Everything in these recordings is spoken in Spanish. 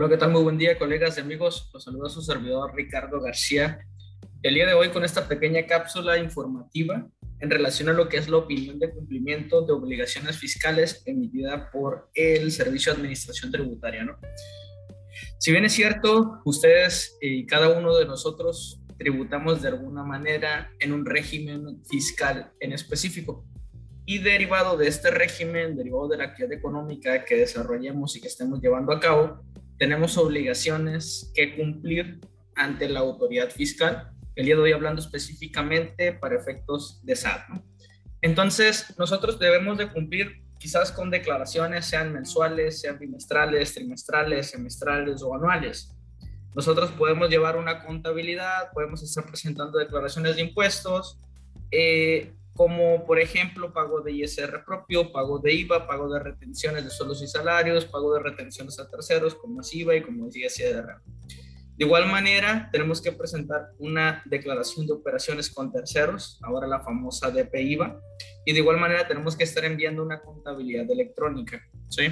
Hola, ¿qué tal? Muy buen día, colegas y amigos. Los saluda su servidor Ricardo García. El día de hoy con esta pequeña cápsula informativa en relación a lo que es la opinión de cumplimiento de obligaciones fiscales emitida por el Servicio de Administración Tributaria. ¿no? Si bien es cierto, ustedes y cada uno de nosotros tributamos de alguna manera en un régimen fiscal en específico. Y derivado de este régimen, derivado de la actividad económica que desarrollemos y que estemos llevando a cabo, tenemos obligaciones que cumplir ante la autoridad fiscal. El día de hoy hablando específicamente para efectos de SAT. Entonces, nosotros debemos de cumplir quizás con declaraciones, sean mensuales, sean bimestrales, trimestrales, semestrales o anuales. Nosotros podemos llevar una contabilidad, podemos estar presentando declaraciones de impuestos, eh, como por ejemplo pago de ISR propio, pago de IVA, pago de retenciones de sueldos y salarios, pago de retenciones a terceros, como es IVA y como es ISR. De igual manera, tenemos que presentar una declaración de operaciones con terceros, ahora la famosa DP-IVA, y de igual manera tenemos que estar enviando una contabilidad electrónica, ¿sí?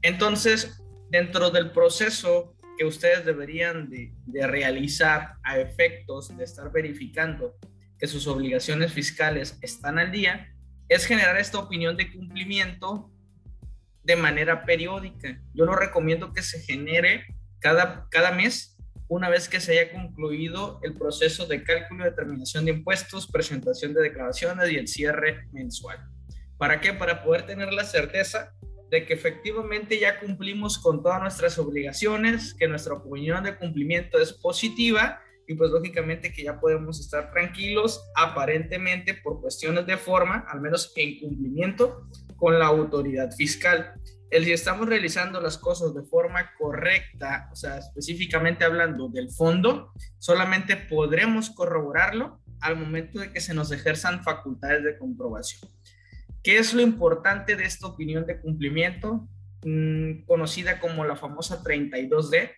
Entonces, dentro del proceso que ustedes deberían de, de realizar a efectos de estar verificando que sus obligaciones fiscales están al día, es generar esta opinión de cumplimiento de manera periódica. Yo lo recomiendo que se genere cada, cada mes, una vez que se haya concluido el proceso de cálculo, determinación de impuestos, presentación de declaraciones y el cierre mensual. ¿Para qué? Para poder tener la certeza de que efectivamente ya cumplimos con todas nuestras obligaciones, que nuestra opinión de cumplimiento es positiva y pues lógicamente que ya podemos estar tranquilos aparentemente por cuestiones de forma, al menos en cumplimiento con la autoridad fiscal. El si estamos realizando las cosas de forma correcta, o sea, específicamente hablando del fondo, solamente podremos corroborarlo al momento de que se nos ejerzan facultades de comprobación. ¿Qué es lo importante de esta opinión de cumplimiento? Mm, conocida como la famosa 32D,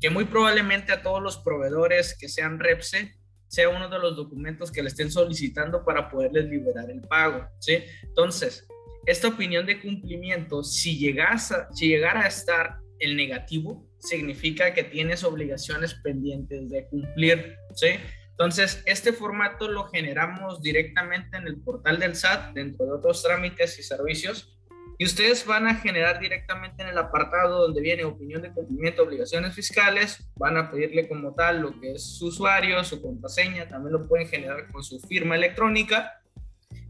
que muy probablemente a todos los proveedores que sean REPSE sea uno de los documentos que le estén solicitando para poderles liberar el pago, ¿sí? Entonces, esta opinión de cumplimiento, si, llegas si llegara a estar el negativo, significa que tienes obligaciones pendientes de cumplir, ¿sí? Entonces, este formato lo generamos directamente en el portal del SAT, dentro de otros trámites y servicios, y ustedes van a generar directamente en el apartado donde viene opinión de cumplimiento de obligaciones fiscales, van a pedirle como tal lo que es su usuario, su contraseña, también lo pueden generar con su firma electrónica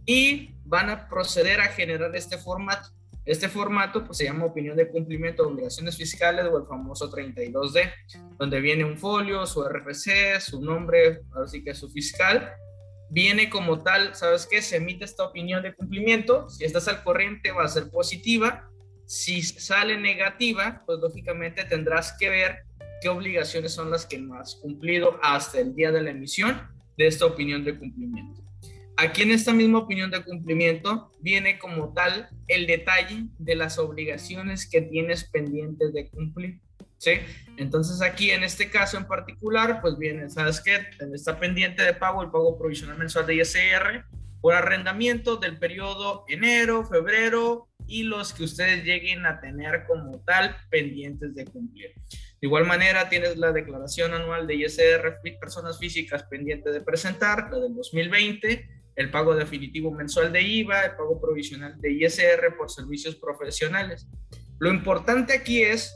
y van a proceder a generar este formato. Este formato pues, se llama opinión de cumplimiento de obligaciones fiscales o el famoso 32D, donde viene un folio, su RFC, su nombre, así que su fiscal, viene como tal, ¿sabes qué? Se emite esta opinión de cumplimiento, si estás al corriente va a ser positiva, si sale negativa, pues lógicamente tendrás que ver qué obligaciones son las que no has cumplido hasta el día de la emisión de esta opinión de cumplimiento. Aquí en esta misma opinión de cumplimiento viene como tal el detalle de las obligaciones que tienes pendientes de cumplir. ¿Sí? Entonces aquí en este caso en particular, pues viene, ¿sabes qué? Está pendiente de pago el pago provisional mensual de ISR por arrendamiento del periodo enero, febrero y los que ustedes lleguen a tener como tal pendientes de cumplir. De igual manera, tienes la declaración anual de ISR personas físicas pendiente de presentar, la del 2020, el pago definitivo mensual de IVA, el pago provisional de ISR por servicios profesionales. Lo importante aquí es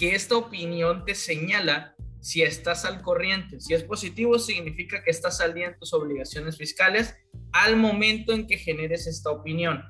que esta opinión te señala si estás al corriente. Si es positivo, significa que estás al día en tus obligaciones fiscales al momento en que generes esta opinión.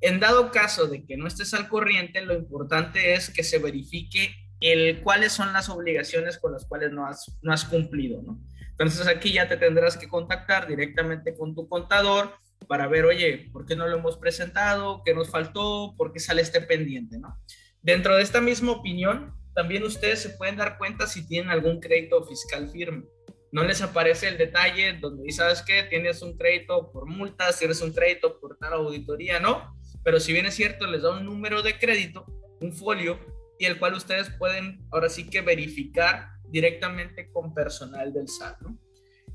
En dado caso de que no estés al corriente, lo importante es que se verifique el cuáles son las obligaciones con las cuales no has, no has cumplido, ¿no? Entonces aquí ya te tendrás que contactar directamente con tu contador para ver, oye, ¿por qué no lo hemos presentado? ¿Qué nos faltó? ¿Por qué sale este pendiente, no? Dentro de esta misma opinión, también ustedes se pueden dar cuenta si tienen algún crédito fiscal firme. No les aparece el detalle donde dice, ¿sabes qué? Tienes un crédito por multas, tienes un crédito por tal auditoría, ¿no? Pero si bien es cierto, les da un número de crédito, un folio, y el cual ustedes pueden ahora sí que verificar directamente con personal del SAT, ¿no?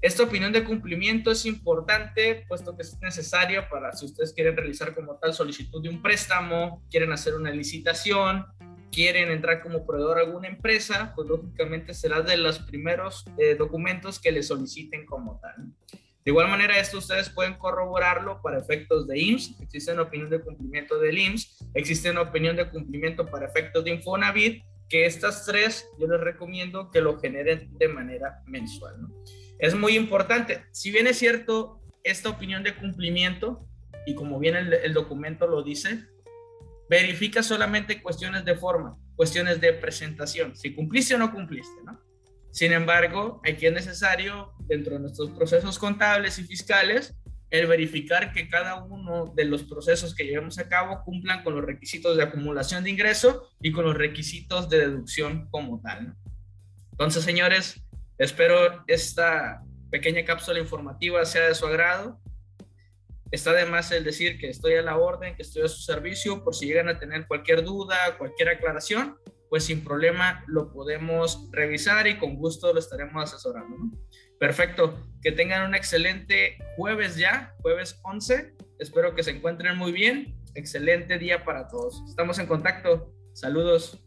Esta opinión de cumplimiento es importante, puesto que es necesaria para si ustedes quieren realizar como tal solicitud de un préstamo, quieren hacer una licitación, quieren entrar como proveedor a alguna empresa, pues lógicamente será de los primeros eh, documentos que le soliciten como tal. De igual manera, esto ustedes pueden corroborarlo para efectos de IMSS. Existe una opinión de cumplimiento del IMSS, existe una opinión de cumplimiento para efectos de Infonavit, que estas tres yo les recomiendo que lo generen de manera mensual. Es muy importante. Si bien es cierto, esta opinión de cumplimiento, y como bien el, el documento lo dice, verifica solamente cuestiones de forma, cuestiones de presentación, si cumpliste o no cumpliste, ¿no? Sin embargo, aquí es necesario, dentro de nuestros procesos contables y fiscales, el verificar que cada uno de los procesos que llevemos a cabo cumplan con los requisitos de acumulación de ingreso y con los requisitos de deducción como tal. Entonces, señores, espero esta pequeña cápsula informativa sea de su agrado. Está de más el decir que estoy a la orden, que estoy a su servicio por si llegan a tener cualquier duda, cualquier aclaración, pues sin problema lo podemos revisar y con gusto lo estaremos asesorando. Perfecto, que tengan un excelente jueves ya, jueves 11. Espero que se encuentren muy bien. Excelente día para todos. Estamos en contacto. Saludos.